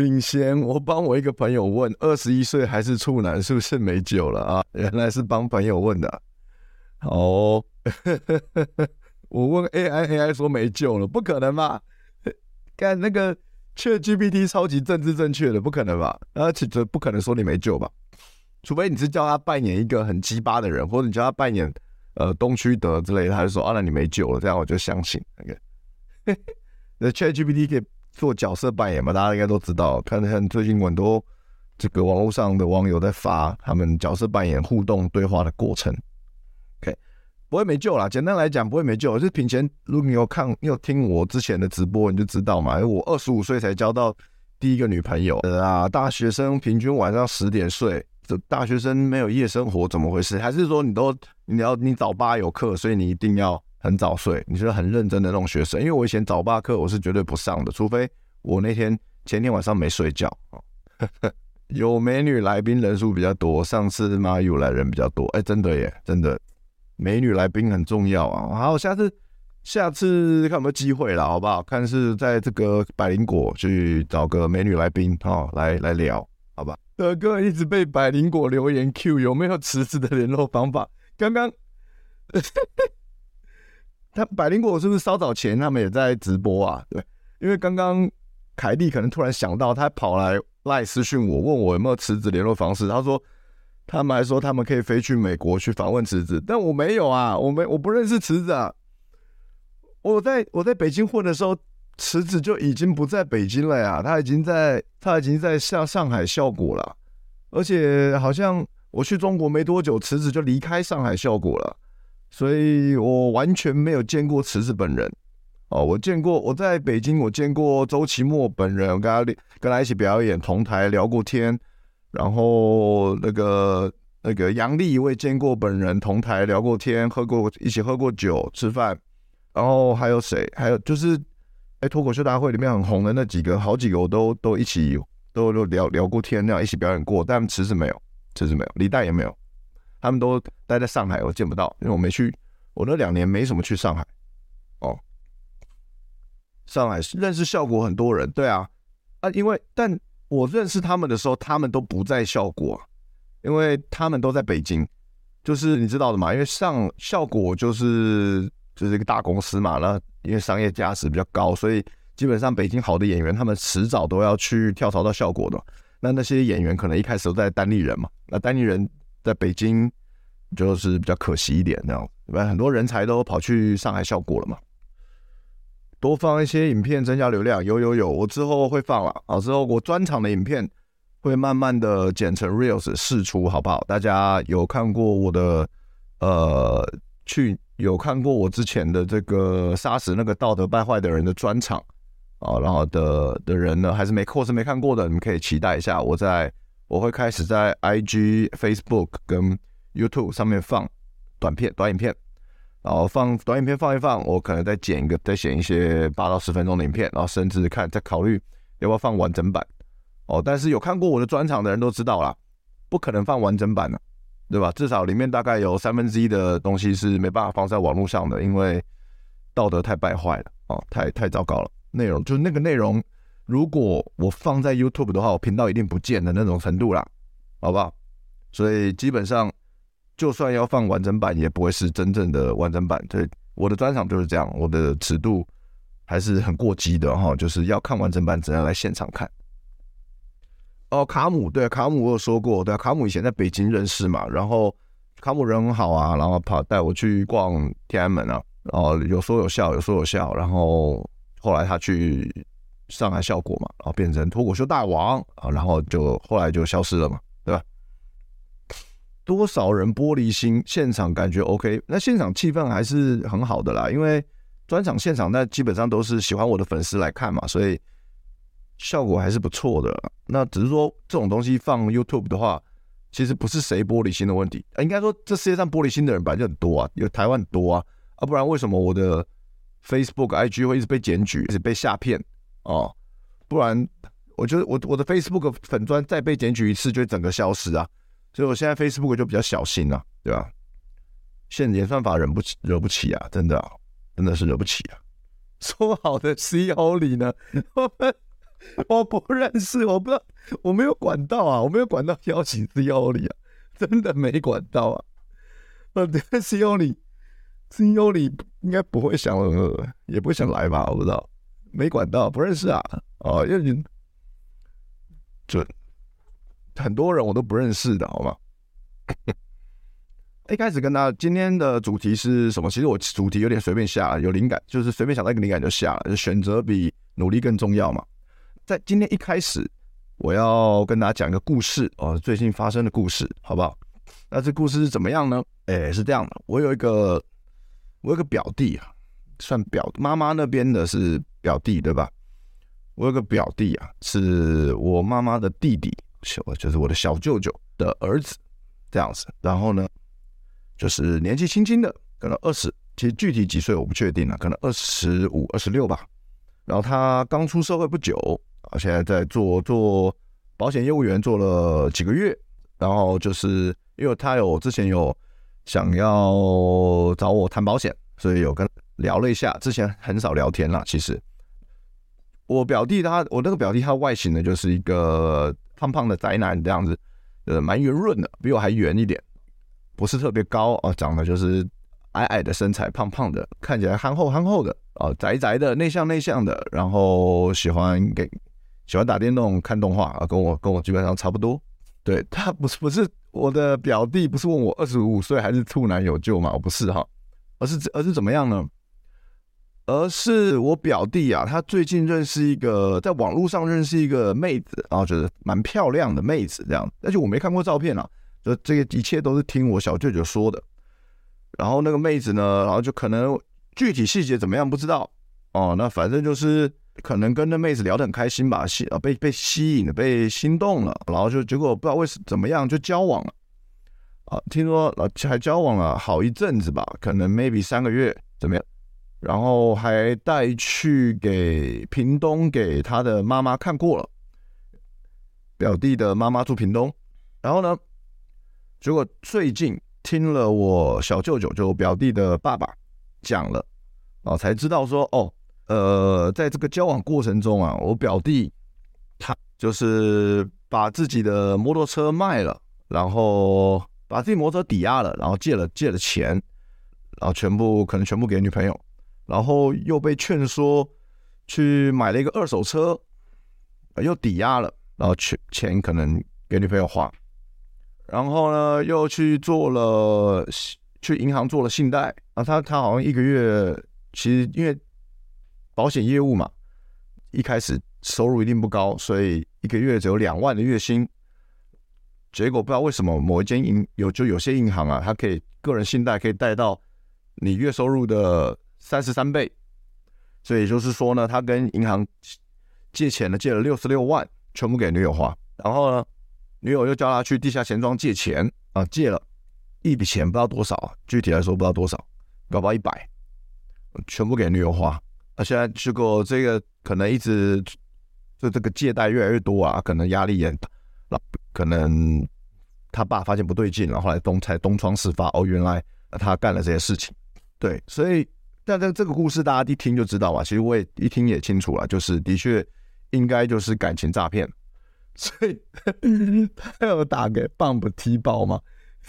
品贤，我帮我一个朋友问，二十一岁还是处男，是不是没救了啊？原来是帮朋友问的。哦，我问 AI，AI 说没救了，不可能吧？看那个 ChatGPT 超级政治正确的，不可能吧？而且这不可能说你没救吧？除非你是叫他扮演一个很鸡巴的人，或者你叫他扮演呃东区德之类的，他就说啊，那你没救了，这样我就相信。那个那 ChatGPT 可以。做角色扮演嘛，大家应该都知道。看看最近很多这个网络上的网友在发他们角色扮演互动对话的过程。OK，不会没救啦。简单来讲，不会没救。就是品前，如果你有看、你有听我之前的直播，你就知道嘛。我二十五岁才交到第一个女朋友啊。大学生平均晚上十点睡，这大学生没有夜生活怎么回事？还是说你都你要你早八有课，所以你一定要？很早睡，你是很认真的那种学生。因为我以前早八课我是绝对不上的，除非我那天前天晚上没睡觉。有美女来宾人数比较多，上次嘛有来人比较多，哎，真的耶，真的，美女来宾很重要啊。好，下次下次看有没有机会了，好不好？看是在这个百灵果去找个美女来宾哦，来来聊，好吧？德哥一直被百灵果留言 Q，有没有池子的联络方法？刚刚。他百灵果是不是稍早前他们也在直播啊？对，因为刚刚凯蒂可能突然想到，他跑来赖私讯我，问我有没有池子联络方式。他说他们还说他们可以飞去美国去访问池子，但我没有啊，我没我不认识池子啊。我在我在北京混的时候，池子就已经不在北京了呀，他已经在他已经在上上海效果了，而且好像我去中国没多久，池子就离开上海效果了。所以我完全没有见过池子本人哦，我见过我在北京，我见过周奇墨本人，我跟他跟他一起表演，同台聊过天，然后那个那个杨丽我也见过本人，同台聊过天，喝过一起喝过酒吃饭，然后还有谁？还有就是哎，脱口秀大会里面很红的那几个，好几个我都都一起都都聊聊过天，那样一起表演过，但池子没有，池子没有，李诞也没有。他们都待在上海，我见不到，因为我没去。我那两年没什么去上海。哦，上海认识效果很多人，对啊，啊，因为但我认识他们的时候，他们都不在效果，因为他们都在北京，就是你知道的嘛，因为上效果就是就是一个大公司嘛，那因为商业价值比较高，所以基本上北京好的演员，他们迟早都要去跳槽到效果的。那那些演员可能一开始都在单立人嘛，那单立人。在北京就是比较可惜一点，那样，对吧？很多人才都跑去上海效果了嘛。多放一些影片增加流量，有有有，我之后会放了啊。之后我专场的影片会慢慢的剪成 reels 试出，好不好？大家有看过我的呃，去有看过我之前的这个杀死那个道德败坏的人的专场啊，然后的的人呢，还是没或是没看过的，你们可以期待一下我在。我会开始在 IG、Facebook 跟 YouTube 上面放短片、短影片，然后放短影片放一放，我可能再剪一个、再剪一些八到十分钟的影片，然后甚至看再考虑要不要放完整版。哦，但是有看过我的专场的人都知道啦，不可能放完整版的，对吧？至少里面大概有三分之一的东西是没办法放在网络上的，因为道德太败坏了，哦，太太糟糕了，内容就是那个内容。如果我放在 YouTube 的话，我频道一定不见的那种程度啦，好不好？所以基本上，就算要放完整版，也不会是真正的完整版。对，我的专场就是这样，我的尺度还是很过激的哈，就是要看完整版，只能来现场看。哦，卡姆，对，卡姆我有说过，对，卡姆以前在北京认识嘛，然后卡姆人很好啊，然后跑带我去逛天安门啊，然后有说有笑，有说有笑，然后后来他去。上海效果嘛，然后变成脱口秀大王啊，然后就后来就消失了嘛，对吧？多少人玻璃心，现场感觉 OK，那现场气氛还是很好的啦，因为专场现场那基本上都是喜欢我的粉丝来看嘛，所以效果还是不错的。那只是说这种东西放 YouTube 的话，其实不是谁玻璃心的问题，应该说这世界上玻璃心的人本来就很多啊，有台湾很多啊，啊不然为什么我的 Facebook、IG 会一直被检举，一直被下骗哦？不然我觉得我我的 Facebook 粉砖再被检举一次，就整个消失啊。所以我现在 Facebook 就比较小心了，啊，对吧？现演算法惹不起，惹不起啊！真的，真的是惹不起啊！说好的 CEO 里呢？我不认识，我不知道，我没有管道啊，我没有管道邀请 CEO 里啊，真的没管道啊！呃，这个 CEO 里，CEO 里应该不会想，呃也不会想来吧？我不知道，没管到，不认识啊！哦，因为你准。很多人我都不认识的，好吗？一开始跟大家今天的主题是什么？其实我主题有点随便下，有灵感就是随便想到一个灵感就下了。就选择比努力更重要嘛。在今天一开始，我要跟大家讲一个故事哦，最近发生的故事，好不好？那这故事是怎么样呢？哎，是这样的，我有一个我有个表弟啊，算表妈妈那边的是表弟对吧？我有个表弟啊，是我妈妈的弟弟。小就是我的小舅舅的儿子，这样子。然后呢，就是年纪轻轻的，可能二十，其实具体几岁我不确定了，可能二十五、二十六吧。然后他刚出社会不久，啊，现在在做做保险业务员，做了几个月。然后就是因为他有之前有想要找我谈保险，所以有跟聊了一下。之前很少聊天了，其实我表弟他，我那个表弟他外形呢，就是一个。胖胖的宅男这样子，呃，蛮圆润的，比我还圆一点，不是特别高啊，长得就是矮矮的身材，胖胖的，看起来憨厚憨厚的啊，宅宅的，内向内向的，然后喜欢给喜欢打电动、看动画啊，跟我跟我基本上差不多。对，他不是不是我的表弟，不是问我二十五岁还是处男有救吗？我不是哈，而是而是怎么样呢？而是我表弟啊，他最近认识一个，在网络上认识一个妹子，然后觉得蛮漂亮的妹子这样，但是我没看过照片啊，就这个一切都是听我小舅舅说的。然后那个妹子呢，然后就可能具体细节怎么样不知道哦，那反正就是可能跟那妹子聊得很开心吧，吸啊被被吸引了，被心动了，然后就结果不知道为什怎么样就交往了啊，听说还交往了好一阵子吧，可能 maybe 三个月怎么样？然后还带去给屏东给他的妈妈看过了，表弟的妈妈住屏东，然后呢，结果最近听了我小舅舅就表弟的爸爸讲了，啊，才知道说哦，呃，在这个交往过程中啊，我表弟他就是把自己的摩托车卖了，然后把自己摩托车抵押了，然后借了借了钱，然后全部可能全部给女朋友。然后又被劝说去买了一个二手车，又抵押了，然后钱钱可能给女朋友花，然后呢又去做了去银行做了信贷啊，他他好像一个月其实因为保险业务嘛，一开始收入一定不高，所以一个月只有两万的月薪，结果不知道为什么某一间银有就有些银行啊，它可以个人信贷可以贷到你月收入的。三十三倍，所以就是说呢，他跟银行借钱呢，借了六十六万，全部给女友花。然后呢，女友又叫他去地下钱庄借钱啊，借了一笔钱，不知道多少，具体来说不知道多少，搞不好一百，全部给女友花。那现在结果这个可能一直就这个借贷越来越多啊，可能压力也大，那可能他爸发现不对劲，然后来东才东窗事发，哦，原来他干了这些事情，对，所以。但这这个故事大家一听就知道嘛，其实我也一听也清楚了，就是的确应该就是感情诈骗，所以他要打给 Bump 踢爆吗？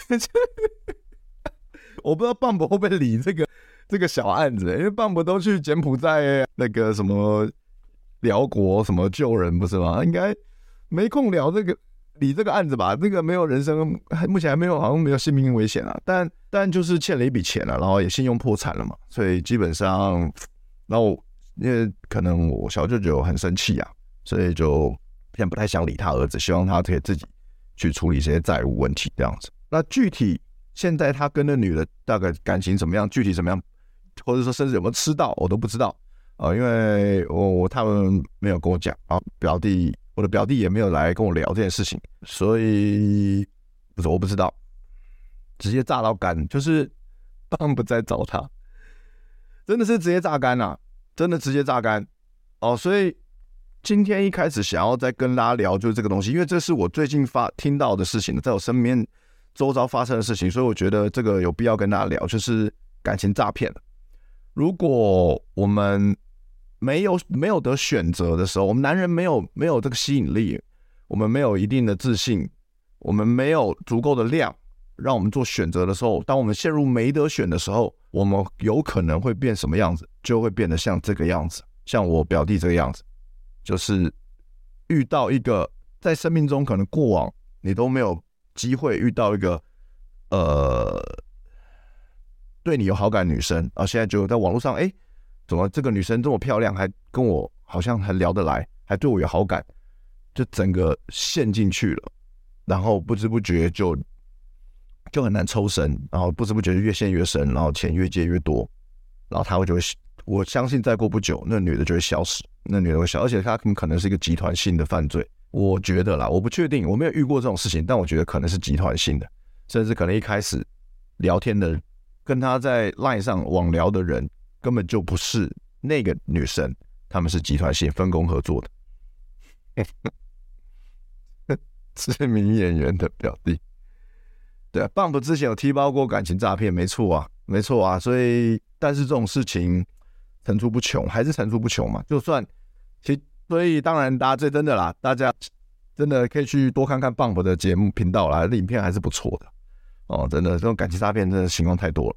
我不知道 Bump 会不会理这个这个小案子，因为 Bump 都去柬埔寨那个什么寮国什么救人不是吗？应该没空聊这个。理这个案子吧，这个没有人生，目前还没有，好像没有性命危险啊。但但就是欠了一笔钱了，然后也信用破产了嘛，所以基本上，然后因为可能我小舅舅很生气啊，所以就现在不太想理他儿子，希望他可以自己去处理这些债务问题这样子。那具体现在他跟那女的大概感情怎么样？具体怎么样？或者说甚至有没有吃到，我都不知道啊、因为我我他们没有跟我讲啊，表弟我的表弟也没有来跟我聊这件事情，所以不是我不知道，直接榨到干，就是棒不再找他，真的是直接榨干啊，真的直接榨干哦，所以今天一开始想要再跟大家聊就是这个东西，因为这是我最近发听到的事情，在我身边周遭发生的事情，所以我觉得这个有必要跟大家聊，就是感情诈骗。如果我们没有没有得选择的时候，我们男人没有没有这个吸引力，我们没有一定的自信，我们没有足够的量，让我们做选择的时候，当我们陷入没得选的时候，我们有可能会变什么样子？就会变得像这个样子，像我表弟这个样子，就是遇到一个在生命中可能过往你都没有机会遇到一个呃。对你有好感女生，啊，现在就在网络上，哎，怎么这个女生这么漂亮，还跟我好像很聊得来，还对我有好感，就整个陷进去了，然后不知不觉就就很难抽身，然后不知不觉就越陷越深，然后钱越借越多，然后他会就会，我相信再过不久，那女的就会消失，那女的会消，而且她可能是一个集团性的犯罪，我觉得啦，我不确定，我没有遇过这种事情，但我觉得可能是集团性的，甚至可能一开始聊天的。跟他在 LINE 上网聊的人根本就不是那个女生，他们是集团性分工合作的。知名演员的表弟，对啊，Bump 之前有踢爆过感情诈骗，没错啊，没错啊，所以但是这种事情层出不穷，还是层出不穷嘛。就算其所以当然大家最真的啦，大家真的可以去多看看 Bump 的节目频道啦，影片还是不错的。哦，真的，这种感情诈骗真的情况太多了。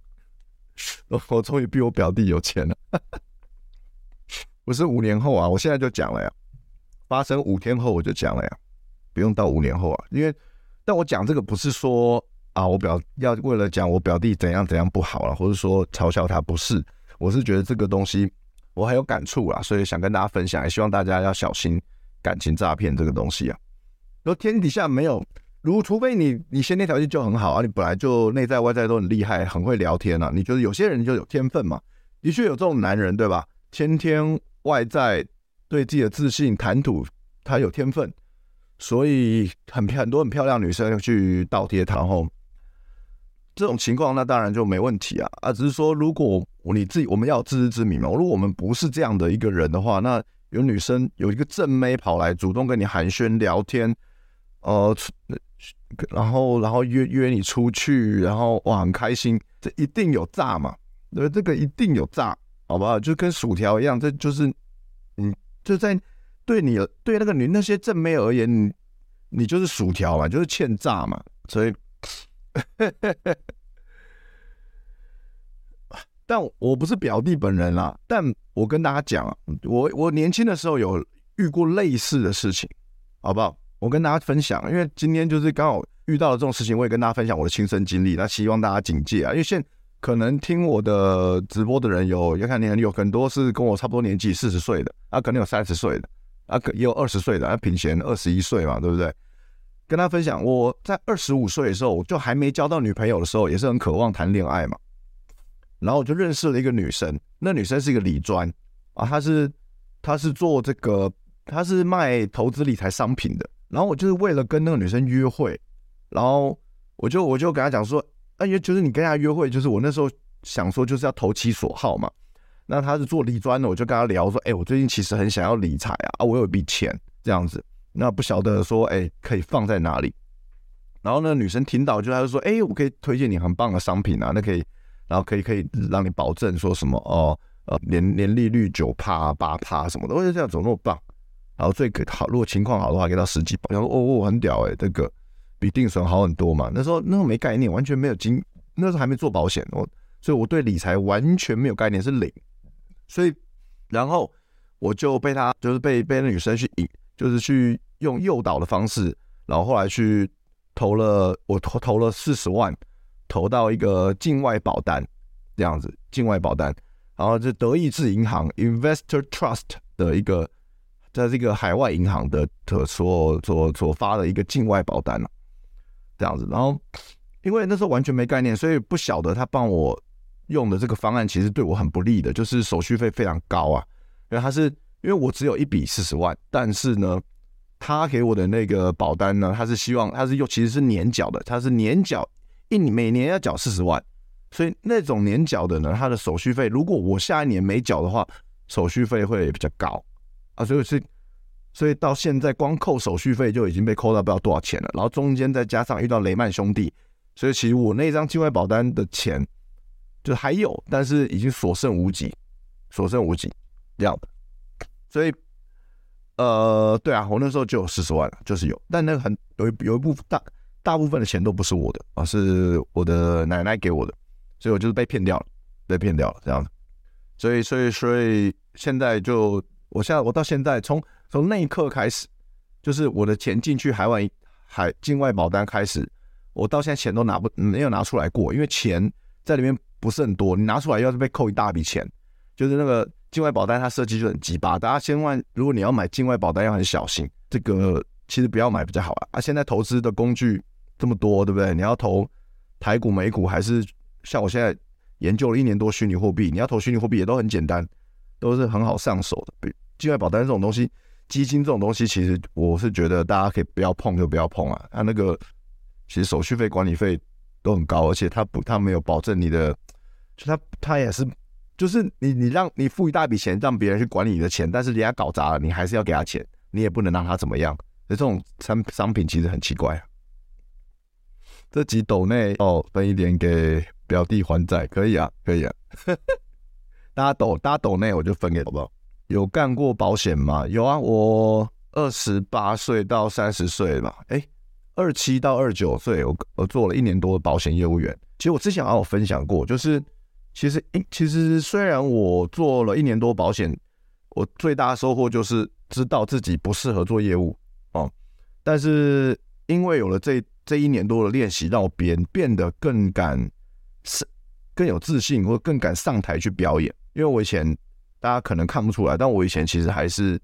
我终于比我表弟有钱了，不是五年后啊，我现在就讲了呀。发生五天后我就讲了呀，不用到五年后啊。因为，但我讲这个不是说啊，我表要为了讲我表弟怎样怎样不好了，或者说嘲笑他，不是。我是觉得这个东西我很有感触啦，所以想跟大家分享，也希望大家要小心感情诈骗这个东西啊。说天底下没有。如除非你你先天条件就很好啊，你本来就内在外在都很厉害，很会聊天啊。你觉得有些人就有天分嘛？的确有这种男人，对吧？先天外在对自己的自信、谈吐，他有天分，所以很很多很漂亮女生去倒贴他。后这种情况，那当然就没问题啊啊！只是说，如果你自己我们要自知之明嘛。如果我们不是这样的一个人的话，那有女生有一个正妹跑来主动跟你寒暄聊天，呃。然后，然后约约你出去，然后哇，很开心，这一定有诈嘛？对，这个一定有诈，好不好？就跟薯条一样，这就是，你，就在对你对那个女那些正妹而言，你你就是薯条嘛，就是欠诈嘛。所以，但我不是表弟本人啦，但我跟大家讲，我我年轻的时候有遇过类似的事情，好不好？我跟大家分享，因为今天就是刚好遇到了这种事情，我也跟大家分享我的亲身经历。那希望大家警戒啊，因为现可能听我的直播的人有，要看年龄，有很多是跟我差不多年纪，四十岁的啊，可能有三十岁的啊，可也有二十岁的啊，品贤二十一岁嘛，对不对？跟大家分享，我在二十五岁的时候，我就还没交到女朋友的时候，也是很渴望谈恋爱嘛。然后我就认识了一个女生，那女生是一个理专啊，她是她是做这个，她是卖投资理财商品的。然后我就是为了跟那个女生约会，然后我就我就跟她讲说，哎呀，就是你跟她约会，就是我那时候想说就是要投其所好嘛。那她是做理专的，我就跟她聊说，哎，我最近其实很想要理财啊，啊，我有一笔钱这样子，那不晓得说，哎，可以放在哪里？然后那女生听到就她就说，哎，我可以推荐你很棒的商品啊，那可以，然后可以可以让你保证说什么哦，呃，年年利率九趴八趴什么的，我就这样怎么那么棒？然后最可好，如果情况好的话，给到十几包。然后哦哦，很屌哎，这个比定存好很多嘛。那时候那时候没概念，完全没有经，那时候还没做保险，我所以我对理财完全没有概念，是零。所以然后我就被他就是被被那女生去引，就是去用诱导的方式，然后后来去投了我投投了四十万，投到一个境外保单这样子，境外保单。然后这德意志银行 Investor Trust 的一个，在这个海外银行的的所所所发的一个境外保单，这样子。然后因为那时候完全没概念，所以不晓得他帮我用的这个方案其实对我很不利的，就是手续费非常高啊。因为他是因为我只有一笔四十万，但是呢，他给我的那个保单呢，他是希望他是用其实是年缴的，他是年缴一每年要缴四十万。所以那种年缴的呢，它的手续费，如果我下一年没缴的话，手续费会比较高啊。所以是，所以到现在光扣手续费就已经被扣到不知道多少钱了。然后中间再加上遇到雷曼兄弟，所以其实我那张境外保单的钱就还有，但是已经所剩无几，所剩无几这样的。所以，呃，对啊，我那时候就有四十万了，就是有，但那个很有一有一部分大大部分的钱都不是我的啊，是我的奶奶给我的。所以我就是被骗掉了，被骗掉了这样子，所以所以所以现在就，我现在我到现在从从那一刻开始，就是我的钱进去海外海境外保单开始，我到现在钱都拿不没有拿出来过，因为钱在里面不是很多，你拿出来要是被扣一大笔钱，就是那个境外保单它设计就很鸡巴，大家千万如果你要买境外保单要很小心，这个其实不要买比较好啊，啊现在投资的工具这么多，对不对？你要投台股、美股还是？像我现在研究了一年多虚拟货币，你要投虚拟货币也都很简单，都是很好上手的。境外保单这种东西，基金这种东西，其实我是觉得大家可以不要碰就不要碰啊。它那个其实手续费、管理费都很高，而且它不，它没有保证你的，就它它也是，就是你你让你付一大笔钱让别人去管理你的钱，但是人家搞砸了，你还是要给他钱，你也不能让他怎么样。那这种商商品其实很奇怪啊。这几斗内哦，分一点给。表弟还债可以啊，可以啊，大家斗，大家斗内我就分给好不好？有干过保险吗？有啊，我二十八岁到三十岁吧，哎，二七到二九岁，我我做了一年多的保险业务员。其实我之前好像有分享过，就是其实诶，其实虽然我做了一年多保险，我最大的收获就是知道自己不适合做业务哦，但是因为有了这这一年多的练习，让我变变得更敢。是更有自信，或更敢上台去表演。因为我以前大家可能看不出来，但我以前其实还是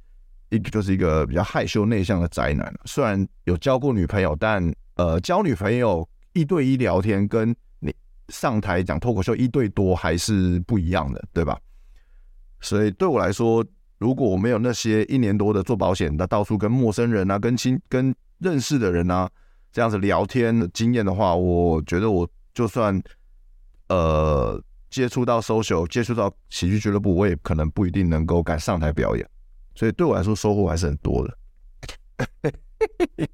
一个就是一个比较害羞内向的宅男。虽然有交过女朋友，但呃，交女朋友一对一聊天，跟你上台讲脱口秀一对多还是不一样的，对吧？所以对我来说，如果我没有那些一年多的做保险，那到处跟陌生人啊、跟亲、跟认识的人啊这样子聊天的经验的话，我觉得我就算。呃，接触到 social，接触到喜剧俱乐部，我也可能不一定能够敢上台表演，所以对我来说收获还是很多的。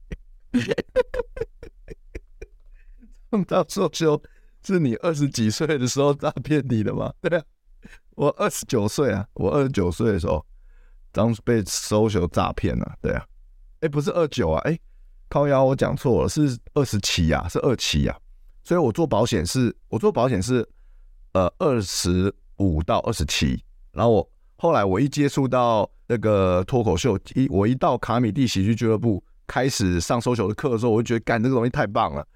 碰到 social 是你二十几岁的时候诈骗你的吗？对啊，我二十九岁啊，我二十九岁的时候当时被 social 诈骗了。对啊，哎、欸，不是二九啊，哎、欸，靠腰我讲错了，是二十七啊，是二七啊。所以我做保险是，我做保险是，呃，二十五到二十七。然后我后来我一接触到那个脱口秀，一我一到卡米蒂喜剧俱乐部开始上 social 的课的时候，我就觉得干这个东西太棒了。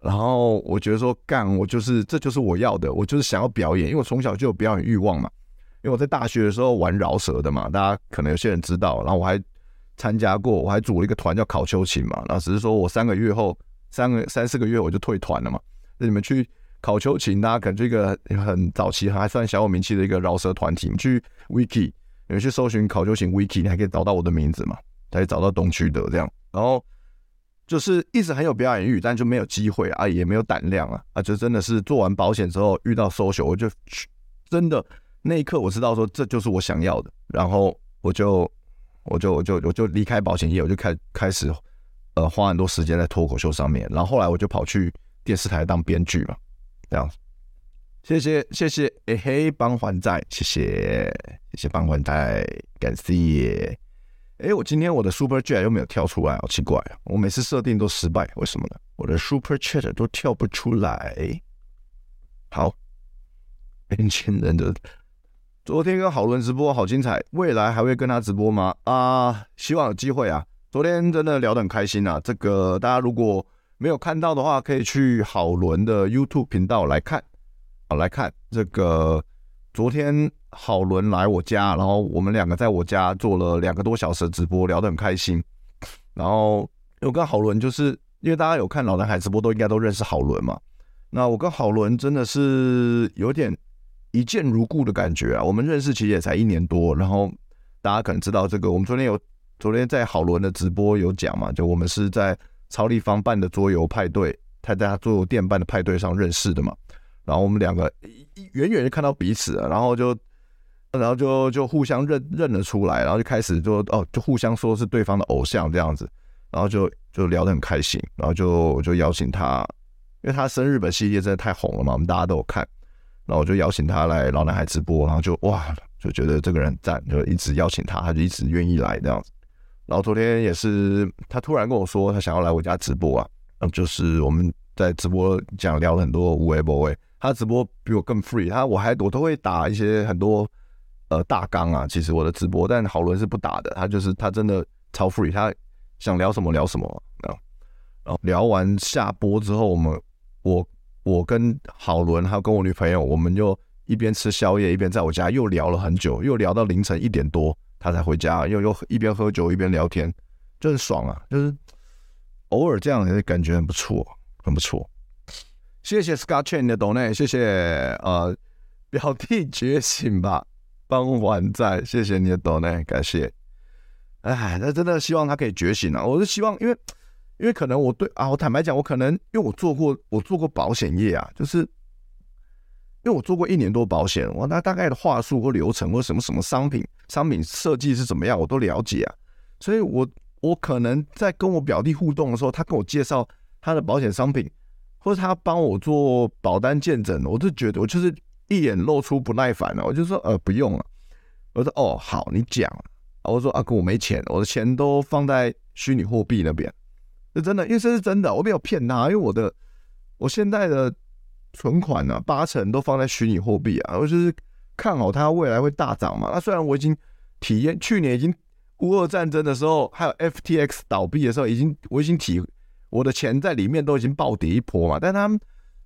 然后我觉得说干，我就是这就是我要的，我就是想要表演，因为我从小就有表演欲望嘛。因为我在大学的时候玩饶舌的嘛，大家可能有些人知道。然后我还参加过，我还组了一个团叫考秋琴嘛。然后只是说我三个月后。三个三四个月我就退团了嘛。那你们去考秋琴，大家可能这个很早期还算小有名气的一个饶舌团体，你去 Wiki，你去搜寻考秋琴 Wiki，你还可以找到我的名字嘛，可以找到东区的这样。然后就是一直很有表演欲，但就没有机会啊，也没有胆量啊啊！就真的是做完保险之后遇到 social，我就真的那一刻我知道说这就是我想要的，然后我就我就我就我就离开保险业，我就开开始。呃，花很多时间在脱口秀上面，然后后来我就跑去电视台当编剧嘛，这样。谢谢谢谢，哎嘿，帮还债，谢谢谢谢帮还债，感谢。哎，我今天我的 Super Chat 又没有跳出来，好奇怪啊！我每次设定都失败，为什么呢？我的 Super Chat 都跳不出来。好，年轻人的昨天跟郝伦直播好精彩，未来还会跟他直播吗？啊，希望有机会啊。昨天真的聊得很开心啊！这个大家如果没有看到的话，可以去郝伦的 YouTube 频道来看，好来看这个昨天好伦来我家，然后我们两个在我家做了两个多小时的直播，聊得很开心。然后我跟好伦就是因为大家有看老男孩直播，都应该都认识好伦嘛。那我跟好伦真的是有点一见如故的感觉啊。我们认识其实也才一年多，然后大家可能知道这个，我们昨天有昨天在好伦的直播有讲嘛，就我们是在超立方办的桌游派对，他在他桌游店办的派对上认识的嘛。然后我们两个远远就看到彼此了，然后就然后就就互相认认了出来，然后就开始就哦就互相说是对方的偶像这样子，然后就就聊得很开心，然后就就邀请他。因为他生日本系列真的太红了嘛，我们大家都有看，然后我就邀请他来老男孩直播，然后就哇，就觉得这个人赞，就一直邀请他，他就一直愿意来这样子。然后昨天也是，他突然跟我说他想要来我家直播啊，嗯，就是我们在直播讲聊了很多无为不为，他直播比我更 free，他我还我都会打一些很多呃大纲啊，其实我的直播，但好伦是不打的，他就是他真的超 free，他想聊什么聊什么啊，然后聊完下播之后我们。我我跟郝伦还有跟我女朋友，我们就一边吃宵夜，一边在我家又聊了很久，又聊到凌晨一点多，他才回家，又又一边喝酒一边聊天，就很爽啊！就是偶尔这样也感觉很不错，很不错。谢谢 Scott Chain 的 donate，谢谢呃表弟觉醒吧，帮还债，谢谢你的 donate，感谢。哎，那真的希望他可以觉醒啊！我是希望，因为。因为可能我对啊，我坦白讲，我可能因为我做过，我做过保险业啊，就是因为我做过一年多保险，我那大概的话术或流程或什么什么商品商品设计是怎么样，我都了解啊。所以我我可能在跟我表弟互动的时候，他跟我介绍他的保险商品，或者他帮我做保单见证，我就觉得我就是一眼露出不耐烦了，我就说呃不用了，我说哦好你讲，我说阿哥我没钱，我的钱都放在虚拟货币那边。是真的，因为这是真的，我没有骗他，因为我的我现在的存款呢、啊，八成都放在虚拟货币啊，我就是看好它未来会大涨嘛。那虽然我已经体验，去年已经乌俄战争的时候，还有 FTX 倒闭的时候，已经我已经体我的钱在里面都已经暴跌一波嘛。但他们，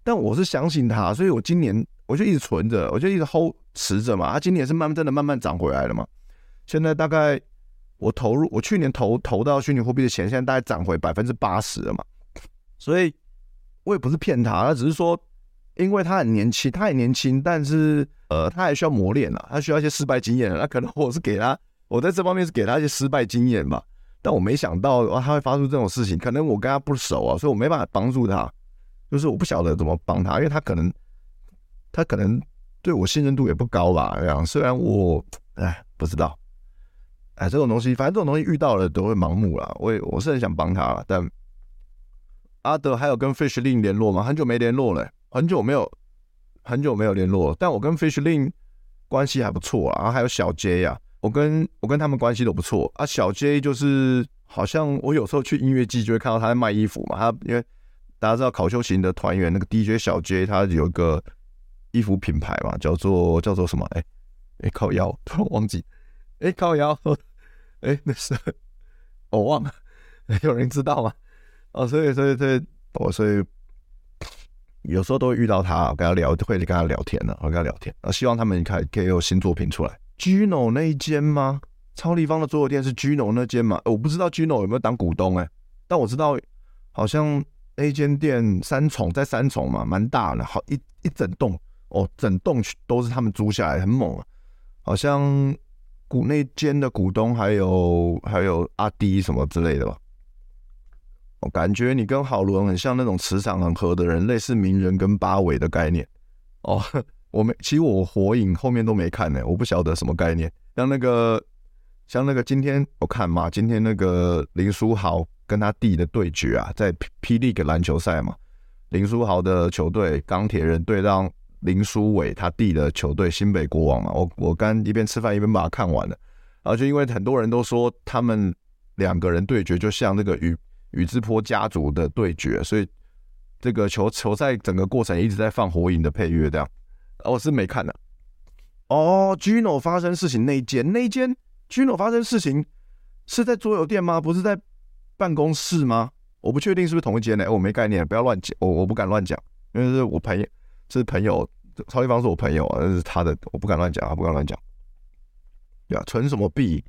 但我是相信他，所以我今年我就一直存着，我就一直 hold 持着嘛。他今年是慢慢真的慢慢涨回来了嘛。现在大概。我投入，我去年投投到虚拟货币的钱，现在大概涨回百分之八十了嘛，所以我也不是骗他，他只是说，因为他很年轻，他很年轻，但是呃，他还需要磨练啊，他需要一些失败经验，那可能我是给他，我在这方面是给他一些失败经验吧，但我没想到他会发出这种事情，可能我跟他不熟啊，所以我没办法帮助他，就是我不晓得怎么帮他，因为他可能他可能对我信任度也不高吧，这样，虽然我哎不知道。哎，这种东西，反正这种东西遇到了都会盲目啦。我也我是很想帮他，但阿德还有跟 Fishlink 联络吗？很久没联络了，很久没有，很久没有联络。但我跟 Fishlink 关系还不错啊。然后还有小 J 呀，我跟我跟他们关系都不错啊。小 J 就是好像我有时候去音乐季就会看到他在卖衣服嘛。他因为大家知道考修行的团员那个 DJ 小 J，他有一个衣服品牌嘛，叫做叫做什么？哎哎，靠腰，突然忘记。哎，靠腰，哎，那是我忘了，有人知道吗？哦，所以，所以，所以，我所以有时候都会遇到他，跟他聊，会跟他聊天呢，我跟他聊天。啊，希望他们可以可以有新作品出来。Gino 那一间吗？超立方的桌游店是 Gino 那间吗？我不知道 Gino 有没有当股东哎，但我知道好像那间店三重在三重嘛，蛮大的，好一一整栋哦，整栋都是他们租下来，很猛啊，好像。股内间的股东还有还有阿迪什么之类的吧，感觉你跟郝伦很像那种磁场很合的人，类似鸣人跟八尾的概念哦。我没，其实我火影后面都没看呢，我不晓得什么概念。像那个像那个今天我看嘛，今天那个林书豪跟他弟的对决啊，在霹雳个篮球赛嘛，林书豪的球队钢铁人对让。林书伟他弟的球队新北国王嘛，我我刚一边吃饭一边把它看完了，然后就因为很多人都说他们两个人对决就像那个与宇智波家族的对决，所以这个球球赛整个过程一直在放火影的配乐这样，我是没看的。哦，Gino 发生事情那一间那一间 Gino 发生事情是在桌游店吗？不是在办公室吗？我不确定是不是同一间呢，我没概念，不要乱讲，我我不敢乱讲，因为是我朋友。是朋友超立方是我朋友啊，那是他的，我不敢乱讲啊，不敢乱讲。对啊，存什么币？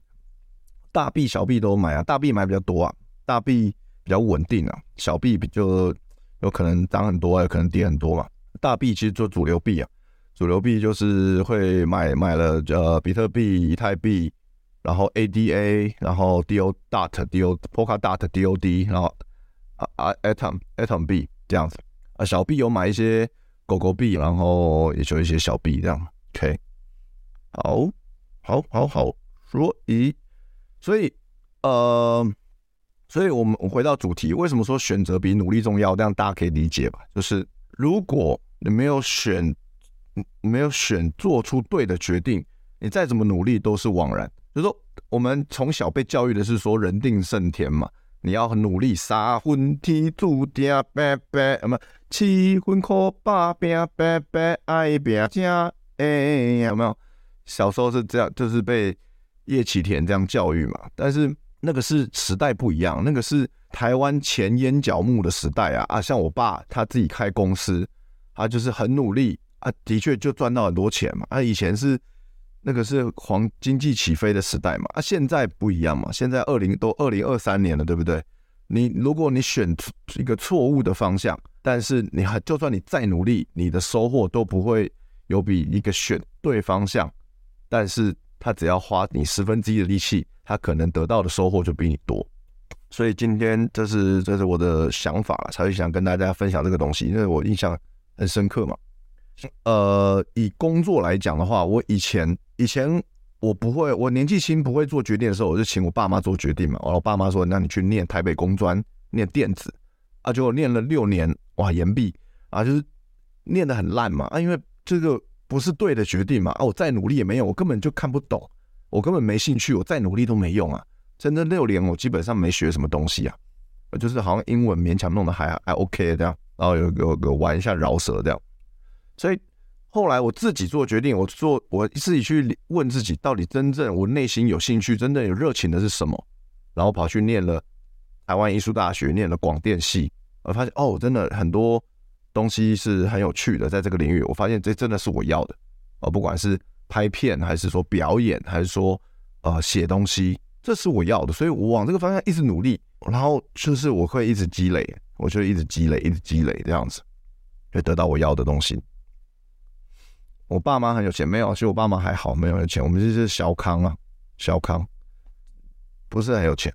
大币、小币都买啊，大币买比较多啊，大币比较稳定啊，小币就有可能涨很多啊，有可能跌很多嘛。大币其实做主流币啊，主流币就是会买买了呃比特币、以太币，然后 ADA，然后 DO DOT、DO POKA DOT、DOD，然后啊 Atom Atom 币这样子啊，小币有买一些狗狗币，然后也就一些小币这样。OK，好，好，好，好，所以。所以，呃，所以我们回到主题，为什么说选择比努力重要？这样大家可以理解吧？就是如果你没有选，没有选做出对的决定，你再怎么努力都是枉然。就是说，我们从小被教育的是说人定胜天嘛，你要很努力，三分天注定白白，什么七分靠打拼白白爱拼才会，有没有？小时候是这样，就是被。叶启田这样教育嘛，但是那个是时代不一样，那个是台湾钱淹脚目的时代啊啊！像我爸他自己开公司，他就是很努力啊，的确就赚到很多钱嘛。啊，以前是那个是黄经济起飞的时代嘛，啊，现在不一样嘛，现在二零都二零二三年了，对不对？你如果你选一个错误的方向，但是你还就算你再努力，你的收获都不会有比一个选对方向，但是。他只要花你十分之一的力气，他可能得到的收获就比你多。所以今天这是这是我的想法了，才会想跟大家分享这个东西，因为我印象很深刻嘛。呃，以工作来讲的话，我以前以前我不会，我年纪轻不会做决定的时候，我就请我爸妈做决定嘛。我爸妈说：“那你去念台北工专，念电子啊。”结果念了六年，哇，延毕啊，就是念得很烂嘛啊，因为这个。不是对的决定嘛？啊，我再努力也没用，我根本就看不懂，我根本没兴趣，我再努力都没用啊！真的六年，我基本上没学什么东西啊，就是好像英文勉强弄得还还 OK 这样，然后有有有玩一下饶舌这样。所以后来我自己做决定，我做我自己去问自己，到底真正我内心有兴趣、真正有热情的是什么？然后跑去念了台湾艺术大学，念了广电系，我发现哦，真的很多。东西是很有趣的，在这个领域，我发现这真的是我要的，呃，不管是拍片，还是说表演，还是说呃写东西，这是我要的，所以我往这个方向一直努力，然后就是我会一直积累，我就一直积累，一直积累这样子，会得到我要的东西。我爸妈很有钱没有？其实我爸妈还好，没有有钱，我们就是小康啊，小康，不是很有钱。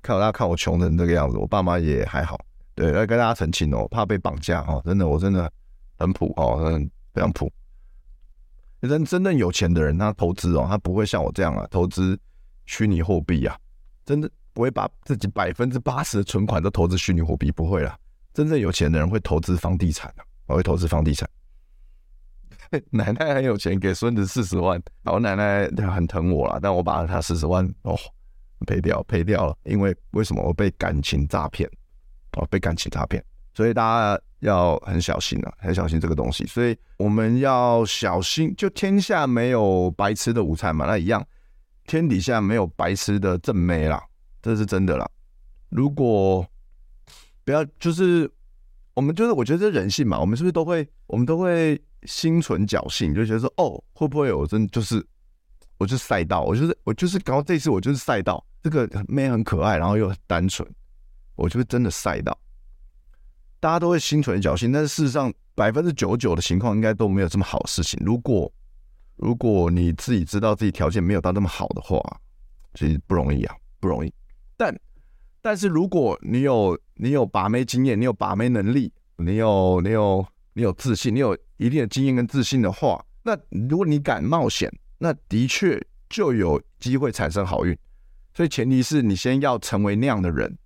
看我大家看我穷成这个样子，我爸妈也还好。对，来跟大家澄清哦，怕被绑架哦，真的，我真的很普哦，很非常普。真真正有钱的人，他投资哦，他不会像我这样啊，投资虚拟货币啊，真的不会把自己百分之八十的存款都投资虚拟货币，不会啦。真正有钱的人会投资房地产啊，我会投资房地产。奶奶很有钱，给孙子四十万，我奶奶很疼我啦，但我把他四十万哦赔掉，赔掉了，因为为什么我被感情诈骗？哦，被感情诈骗，所以大家要很小心啊，很小心这个东西。所以我们要小心，就天下没有白吃的午餐嘛，那一样，天底下没有白吃的正妹啦，这是真的啦。如果不要，就是我们就是，我觉得这人性嘛，我们是不是都会，我们都会心存侥幸，就觉得说，哦，会不会有真就是，我就赛道，我就是我就是，搞这次我就是赛道，这个妹很可爱，然后又很单纯。我就会真的晒到，大家都会心存侥幸，但是事实上百分之九九的情况应该都没有这么好事情。如果如果你自己知道自己条件没有到那么好的话，其实不容易啊，不容易。但但是如果你有你有把妹经验，你有把妹能力，你有你有你有自信，你有一定的经验跟自信的话，那如果你敢冒险，那的确就有机会产生好运。所以前提是你先要成为那样的人。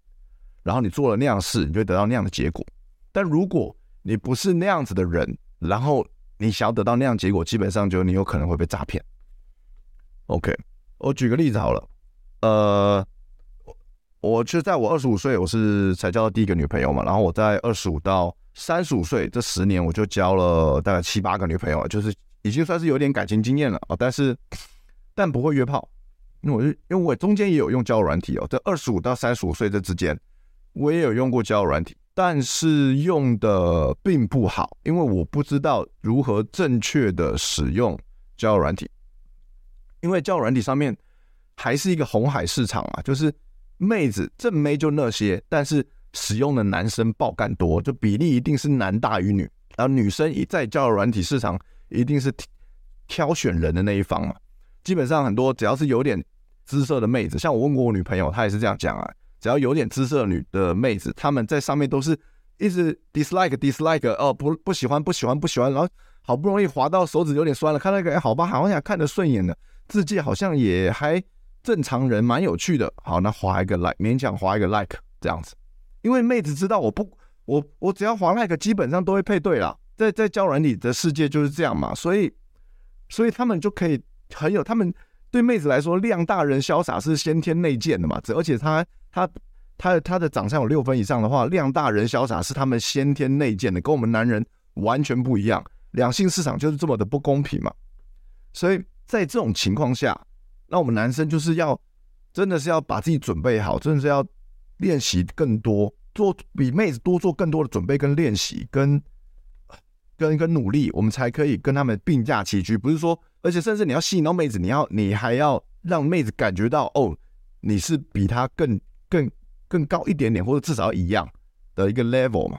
然后你做了那样事，你就会得到那样的结果。但如果你不是那样子的人，然后你想要得到那样结果，基本上就你有可能会被诈骗。OK，我举个例子好了，呃，我就在我二十五岁，我是才交到第一个女朋友嘛。然后我在二十五到三十五岁这十年，我就交了大概七八个女朋友，就是已经算是有点感情经验了啊。但是但不会约炮，因为我是因为我中间也有用交友软体哦，在二十五到三十五岁这之间。我也有用过交友软体，但是用的并不好，因为我不知道如何正确的使用交友软体，因为交友软体上面还是一个红海市场啊，就是妹子正妹就那些，但是使用的男生爆干多，就比例一定是男大于女，然后女生一在交友软体市场一定是挑选人的那一方嘛，基本上很多只要是有点姿色的妹子，像我问过我女朋友，她也是这样讲啊。只要有点姿色的女的妹子，她们在上面都是一直 dislike dislike 哦，不不喜欢不喜欢不喜欢，然后好不容易滑到手指有点酸了，看那个哎好吧，好像看得顺眼的字迹好像也还正常人，蛮有趣的，好，那滑一个 like，勉强滑一个 like 这样子，因为妹子知道我不我我只要滑 like 基本上都会配对啦，在在交友软体的世界就是这样嘛，所以所以他们就可以很有他们对妹子来说，量大人潇洒是先天内建的嘛，而且他。他他他的长相有六分以上的话，量大人潇洒是他们先天内建的，跟我们男人完全不一样。两性市场就是这么的不公平嘛。所以在这种情况下，那我们男生就是要真的是要把自己准备好，真的是要练习更多，做比妹子多做更多的准备跟练习，跟跟跟努力，我们才可以跟他们并驾齐驱。不是说，而且甚至你要吸引到妹子，你要你还要让妹子感觉到哦，你是比她更。更更高一点点，或者至少一样的一个 level 嘛。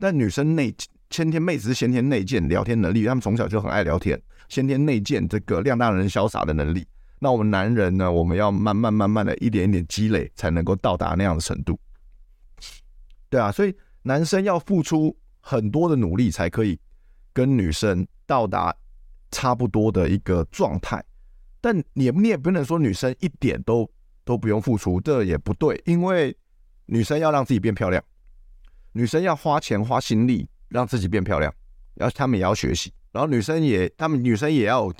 但女生内先天妹子是先天内建聊天能力，他们从小就很爱聊天，先天内建这个量大人潇洒的能力。那我们男人呢？我们要慢慢慢慢的一点一点积累，才能够到达那样的程度。对啊，所以男生要付出很多的努力，才可以跟女生到达差不多的一个状态。但你你也不能说女生一点都。都不用付出，这也不对，因为女生要让自己变漂亮，女生要花钱花心力让自己变漂亮，然后她们也要学习，然后女生也，她们女生也要，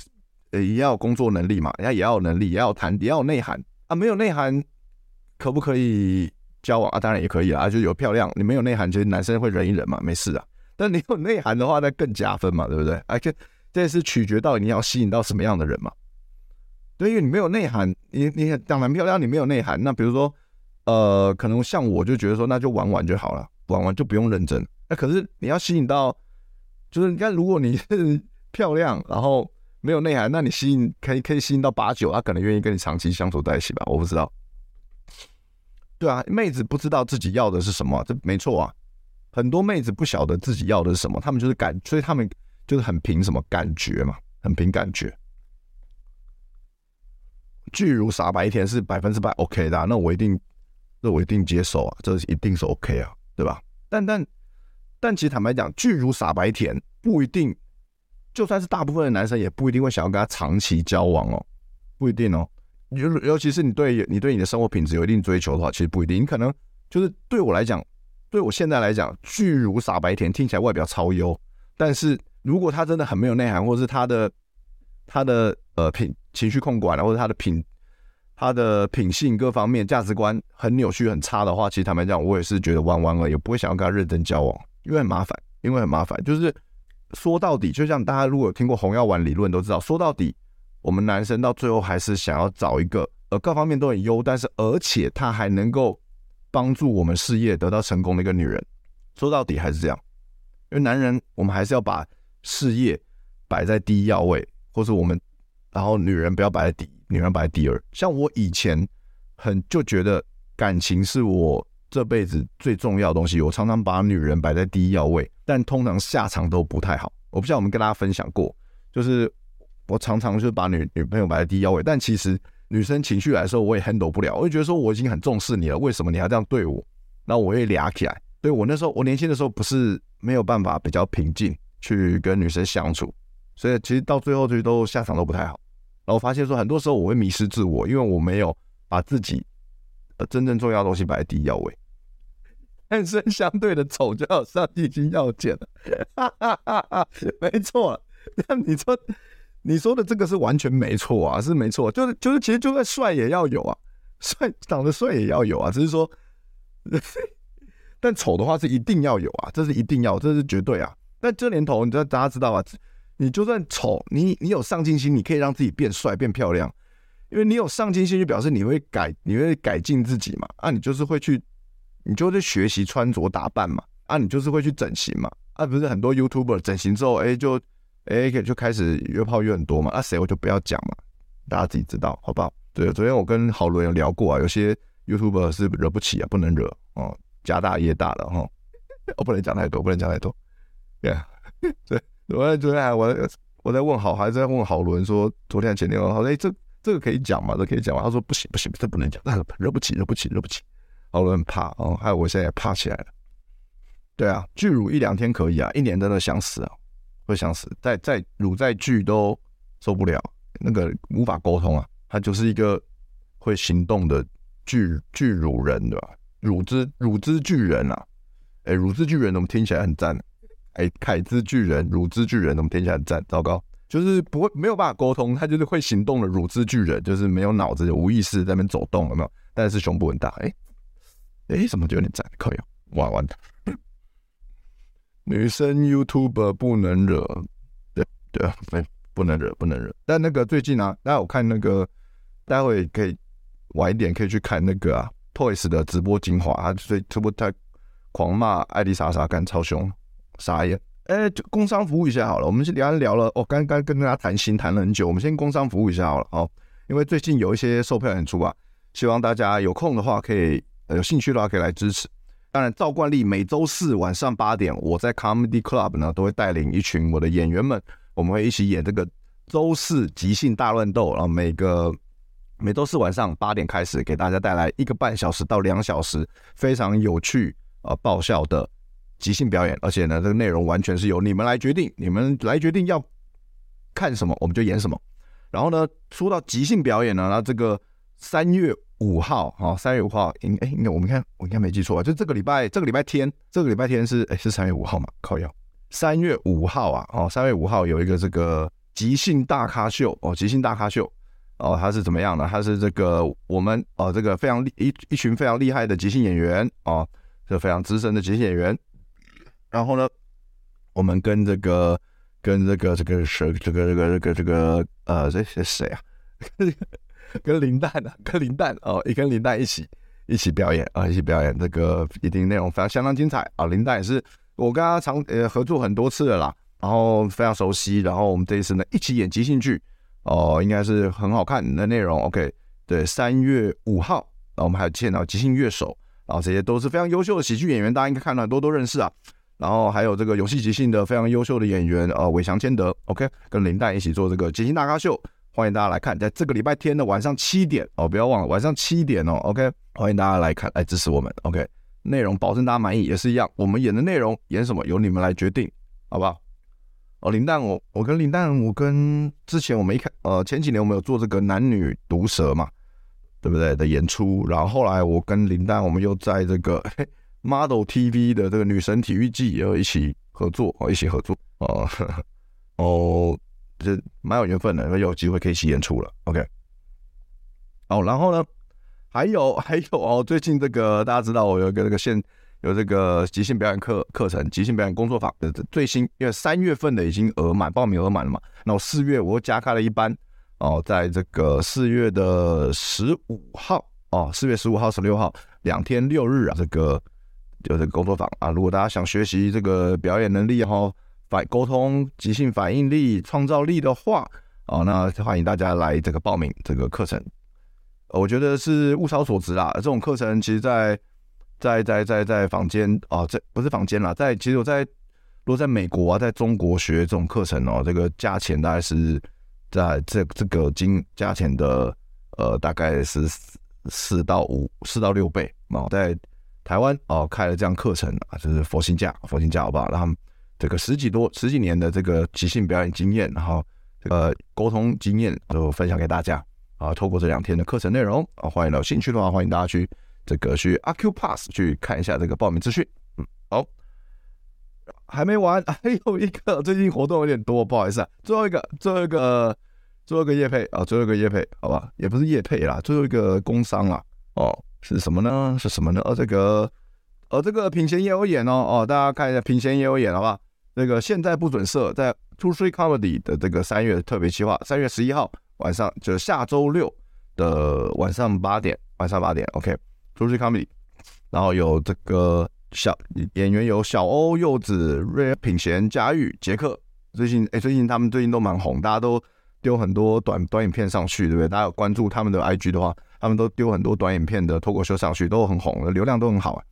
呃，也要工作能力嘛，人家也要有能力，也要谈，也要有内涵啊，没有内涵可不可以交往啊？当然也可以啊，就有漂亮，你没有内涵，其实男生会忍一忍嘛，没事啊。但你有内涵的话，那更加分嘛，对不对？而且这是取决到你要吸引到什么样的人嘛。对，因为你没有内涵，你你长得漂亮，你没有内涵。那比如说，呃，可能像我就觉得说，那就玩玩就好了，玩玩就不用认真。那可是你要吸引到，就是你看，如果你是 漂亮，然后没有内涵，那你吸引可以可以吸引到八九，他可能愿意跟你长期相处在一起吧？我不知道。对啊，妹子不知道自己要的是什么，这没错啊。很多妹子不晓得自己要的是什么，他们就是感，所以他们就是很凭什么感觉嘛，很凭感觉。巨乳傻白甜是百分之百 OK 的，那我一定，那我一定接受啊，这是一定是 OK 啊，对吧？但但但其实坦白讲，巨乳傻白甜不一定，就算是大部分的男生也不一定会想要跟他长期交往哦，不一定哦。尤尤其是你对你对你的生活品质有一定追求的话，其实不一定。你可能就是对我来讲，对我现在来讲，巨乳傻白甜听起来外表超优，但是如果他真的很没有内涵，或者是他的他的呃品。情绪控管，或者他的品、他的品性各方面价值观很扭曲、很差的话，其实坦白讲，我也是觉得弯弯了，也不会想要跟他认真交往，因为很麻烦，因为很麻烦。就是说到底，就像大家如果有听过红药丸理论都知道，说到底，我们男生到最后还是想要找一个呃各方面都很优，但是而且他还能够帮助我们事业得到成功的一个女人。说到底还是这样，因为男人我们还是要把事业摆在第一要位，或是我们。然后女人不要摆在第一，女人摆在第二。像我以前很就觉得感情是我这辈子最重要的东西，我常常把女人摆在第一要位，但通常下场都不太好。我不知道我们跟大家分享过，就是我常常就是把女女朋友摆在第一要位，但其实女生情绪来的时候我也 handle 不了，我就觉得说我已经很重视你了，为什么你还这样对我？那我会俩起来。对，我那时候我年轻的时候不是没有办法比较平静去跟女生相处，所以其实到最后就都下场都不太好。然后发现说，很多时候我会迷失自我，因为我没有把自己呃真正重要的东西摆在第一要位。男生相对的丑就要上进心要减了，哈哈哈哈，没错。那你说你说的这个是完全没错啊，是没错，就是就是其实就算帅也要有啊，帅长得帅也要有啊，只是说，但丑的话是一定要有啊，这是一定要，这是绝对啊。但这年头，你知道大家知道啊。你就算丑，你你有上进心，你可以让自己变帅变漂亮，因为你有上进心，就表示你会改，你会改进自己嘛。啊，你就是会去你就会学习穿着打扮嘛，啊，你就是会去整形嘛，啊，不是很多 YouTuber 整形之后，哎，就哎就开始约炮约很多嘛，啊，谁我就不要讲嘛，大家自己知道好不好？对，昨天我跟郝伦有聊过啊，有些 YouTuber 是惹不起啊，不能惹哦，家大业大了哈，我、不能讲太多，不能讲太多，yeah. 对，我在昨天我我在问好，还在问郝伦说，昨天前天我说，哎，这这个可以讲吗？这可以讲吗？他说不行不行，这不能讲，那惹不起惹不起惹不起。好多人怕哦，还有我现在也怕起来了。对啊，巨乳一两天可以啊，一年真的想死啊，会想死，再再乳再巨都受不了，那个无法沟通啊。他就是一个会行动的巨巨乳人，对吧？乳汁乳汁巨人啊，哎，乳汁巨人怎么听起来很赞？哎，凯之巨人、乳汁巨人怎么听起来很赞？糟糕，就是不会没有办法沟通，他就是会行动的乳汁巨人，就是没有脑子，无意识在那边走动，有没有？但是胸部很大，哎。哎，怎么就有点赞？可以，玩玩的。女生 YouTube 不能惹，对对啊，没不能惹，不能惹。但那个最近啊，大家我看那个，待会可以晚一点可以去看那个啊，Toys 的直播精华，他最直播他狂骂艾丽莎莎，干超凶，傻眼。哎，就工商服务一下好了，我们先聊聊了。哦，刚刚跟大家谈心谈了很久，我们先工商服务一下好了。哦，因为最近有一些售票演出啊，希望大家有空的话可以。呃有兴趣的话可以来支持。当然，照惯例，每周四晚上八点，我在 Comedy Club 呢都会带领一群我的演员们，我们会一起演这个周四即兴大乱斗。然后每个每周四晚上八点开始，给大家带来一个半小时到两小时非常有趣呃爆笑的即兴表演。而且呢，这个内容完全是由你们来决定，你们来决定要看什么，我们就演什么。然后呢，说到即兴表演呢，那这个三月。五号，啊，三月五号，应哎，应该我们看，我应该没记错啊，就这个礼拜，这个礼拜天，这个礼拜天是哎是三月五号嘛？靠腰，三月五号啊，哦，三月五号有一个这个即兴大咖秀哦，即兴大咖秀哦，他是怎么样呢？他是这个我们哦，这个非常厉一一群非常厉害的即兴演员哦，这非常资深的即兴演员，然后呢，我们跟这个跟这个这个是这个这个这个这个呃这是谁 啊？跟林丹啊，跟林丹哦，也跟林丹一起一起表演啊，一起表演这个一定内容非常相当精彩啊。林丹也是我跟他常呃合作很多次了啦，然后非常熟悉。然后我们这一次呢一起演即兴剧哦，应该是很好看的内容。OK，对，三月五号，然后我们还有见到即兴乐手，然后这些都是非常优秀的喜剧演员，大家应该看到很多都认识啊。然后还有这个游戏即兴的非常优秀的演员呃，伟翔千德，OK，跟林丹一起做这个即兴大咖秀。欢迎大家来看，在这个礼拜天的晚上七点哦，不要忘了晚上七点哦，OK，欢迎大家来看，来支持我们，OK，内容保证大家满意，也是一样，我们演的内容演什么由你们来决定，好不好？哦，林丹，我我跟林丹，我跟之前我们一开呃前几年我们有做这个男女毒舌嘛，对不对的演出，然后后来我跟林丹，我们又在这个嘿 Model TV 的这个女神体育季也有一起合作哦，一起合作哦 哦。这蛮有缘分的，有机会可以一起演出了。OK，哦，然后呢，还有 还有哦，最近这个大家知道，我有一个这个现有这个即兴表演课课程，即兴表演工作坊的最新，因为三月份的已经额满，报名额满了嘛。那我四月我又加开了一班哦，在这个四月的十五号哦，四月十五号、十六号两天六日啊，这个就这个工作坊啊，如果大家想学习这个表演能力哈。反沟通、即兴反应力、创造力的话，哦，那欢迎大家来这个报名这个课程。我觉得是物超所值啦。这种课程其实在，在在在在在房间啊，这不是房间啦，在其实我在如果在美国啊，在中国学这种课程哦，这个价钱大概是在这这个金价钱的呃，大概是四到五四到六倍啊。在台湾哦，开了这样课程啊，就是佛心价，佛心价好不好？然后。这个十几多十几年的这个即兴表演经验，然后这个沟通经验都分享给大家啊。透过这两天的课程内容啊，欢迎有兴趣的话，欢迎大家去这个去 Accupass 去看一下这个报名资讯。嗯，好，还没完，还有一个最近活动有点多，不好意思啊。最后一个，最后一个，最后一个业配啊，最后一个业配，好吧，也不是业配啦，最后一个工商啦。哦，是什么呢？是什么呢？哦，这个，哦，这个品贤也有演哦，哦，大家看一下，品贤也有演，好吧？那个现在不准设在 Two Three Comedy 的这个三月特别企划，三月十一号晚上，就是下周六的晚上八点，晚上八点，OK，Two Three Comedy 然后有这个小演员有小欧、柚子、瑞品贤、佳玉、杰克。最近哎，最近他们最近都蛮红，大家都丢很多短短影片上去，对不对？大家有关注他们的 IG 的话，他们都丢很多短影片的脱口秀上去，都很红，流量都很好。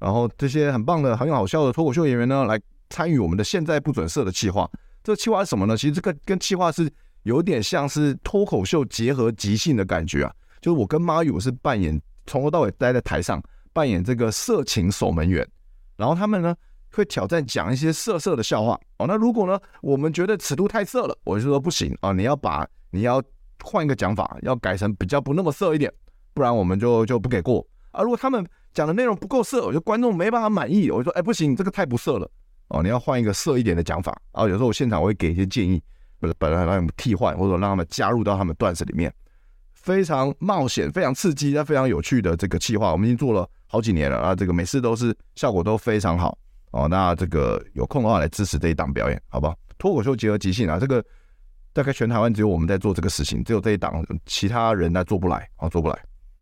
然后这些很棒的、很好笑的脱口秀演员呢，来参与我们的现在不准色的企划。这个企划是什么呢？其实这个跟企划是有点像是脱口秀结合即兴的感觉啊。就是我跟妈友是扮演从头到尾待在台上扮演这个色情守门员，然后他们呢会挑战讲一些色色的笑话哦。那如果呢我们觉得尺度太色了，我就说不行啊，你要把你要换一个讲法，要改成比较不那么色一点，不然我们就就不给过啊。如果他们讲的内容不够色，我觉得观众没办法满意，我就说哎不行，这个太不色了哦，你要换一个色一点的讲法啊。有时候我现场我会给一些建议，不是本来让他们替换，或者让他们加入到他们段子里面。非常冒险、非常刺激、但非常有趣的这个企划，我们已经做了好几年了啊！这个每次都是效果都非常好哦。那这个有空的话来支持这一档表演，好不好？脱口秀结合即兴啊，这个大概全台湾只有我们在做这个事情，只有这一档，其他人呢做不来啊，做不来。